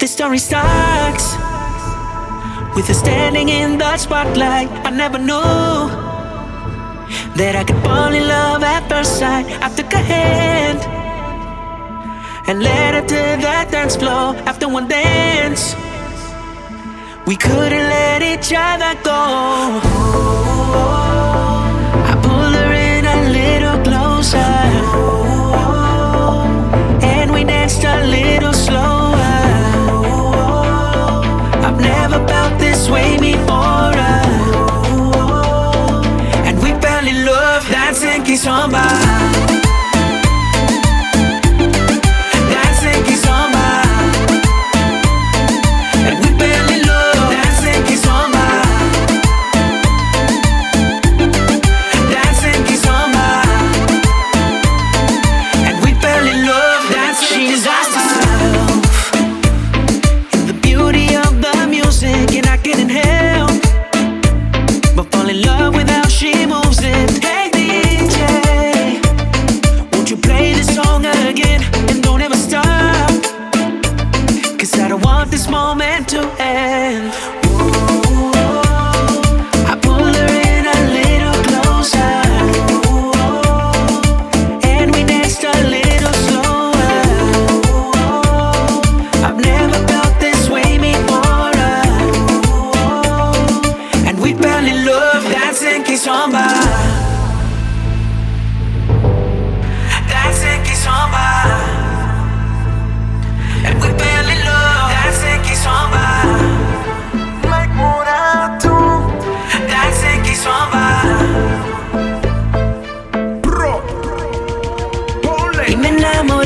This story starts with us standing in the spotlight. I never knew that I could fall in love at first sight. I took a hand and led her to that dance floor. After one dance, we couldn't let each other go. somebody Cause I don't want this moment to end. enamoré.